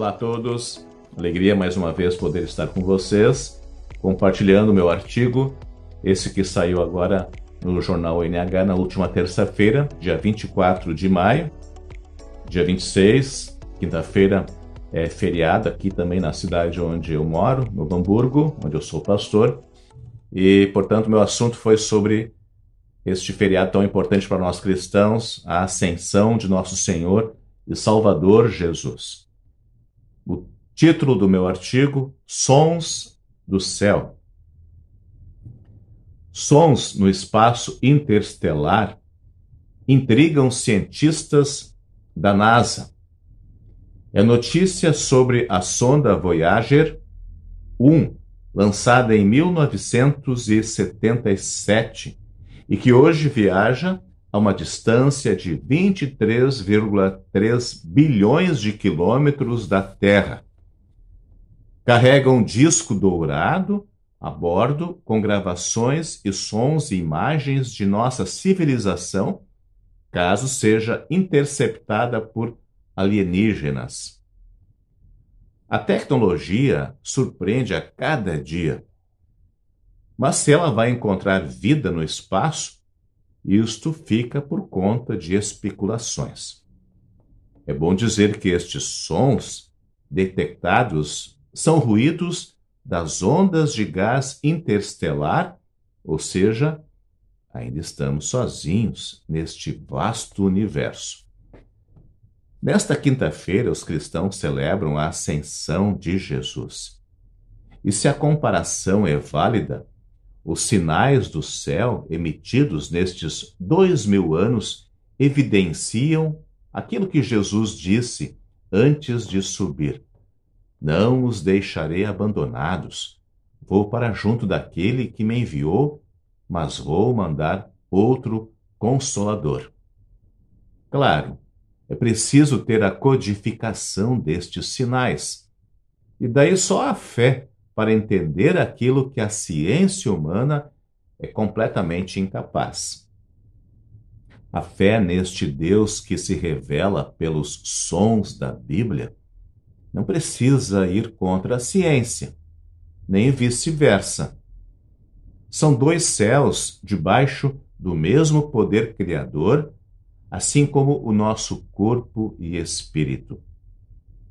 Olá a todos, alegria mais uma vez poder estar com vocês, compartilhando meu artigo, esse que saiu agora no jornal NH na última terça-feira, dia 24 de maio, dia 26, quinta-feira, é feriado aqui também na cidade onde eu moro, no Hamburgo, onde eu sou pastor, e portanto meu assunto foi sobre este feriado tão importante para nós cristãos, a ascensão de nosso Senhor e Salvador Jesus. O título do meu artigo: Sons do Céu. Sons no espaço interestelar intrigam cientistas da NASA. É notícia sobre a sonda Voyager 1, lançada em 1977 e que hoje viaja a uma distância de 23,3 bilhões de quilômetros da Terra. Carrega um disco dourado a bordo com gravações e sons e imagens de nossa civilização, caso seja interceptada por alienígenas. A tecnologia surpreende a cada dia. Mas se ela vai encontrar vida no espaço, isto fica por conta de especulações. É bom dizer que estes sons detectados são ruídos das ondas de gás interestelar, ou seja, ainda estamos sozinhos neste vasto universo. Nesta quinta-feira, os cristãos celebram a ascensão de Jesus. E se a comparação é válida, os sinais do céu emitidos nestes dois mil anos evidenciam aquilo que Jesus disse antes de subir: Não os deixarei abandonados. Vou para junto daquele que me enviou, mas vou mandar outro consolador. Claro, é preciso ter a codificação destes sinais. E daí só a fé para entender aquilo que a ciência humana é completamente incapaz. A fé neste Deus que se revela pelos sons da Bíblia não precisa ir contra a ciência, nem vice-versa. São dois céus debaixo do mesmo poder criador, assim como o nosso corpo e espírito.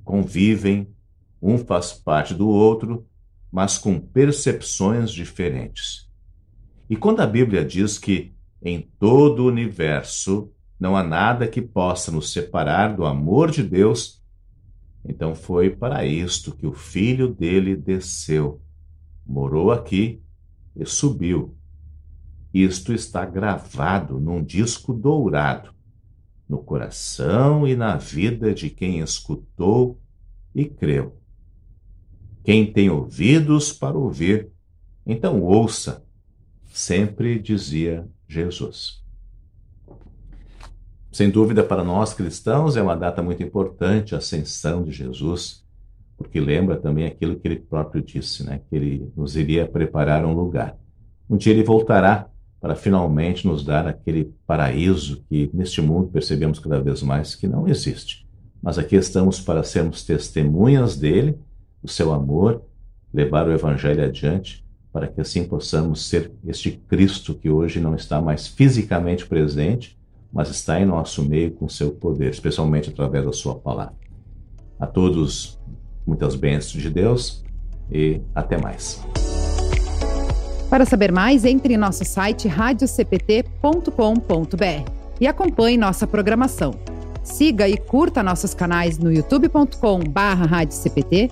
Convivem, um faz parte do outro mas com percepções diferentes. E quando a Bíblia diz que em todo o universo não há nada que possa nos separar do amor de Deus, então foi para isto que o filho dele desceu, morou aqui e subiu. Isto está gravado num disco dourado, no coração e na vida de quem escutou e creu. Quem tem ouvidos para ouvir, então ouça, sempre dizia Jesus. Sem dúvida, para nós cristãos é uma data muito importante, a ascensão de Jesus, porque lembra também aquilo que ele próprio disse, né? que ele nos iria preparar um lugar. Um dia ele voltará para finalmente nos dar aquele paraíso que neste mundo percebemos cada vez mais que não existe. Mas aqui estamos para sermos testemunhas dele o seu amor, levar o Evangelho adiante, para que assim possamos ser este Cristo que hoje não está mais fisicamente presente, mas está em nosso meio com seu poder, especialmente através da sua palavra. A todos, muitas bênçãos de Deus e até mais. Para saber mais, entre em nosso site radiocpt.com.br e acompanhe nossa programação. Siga e curta nossos canais no youtube.com/radiocpt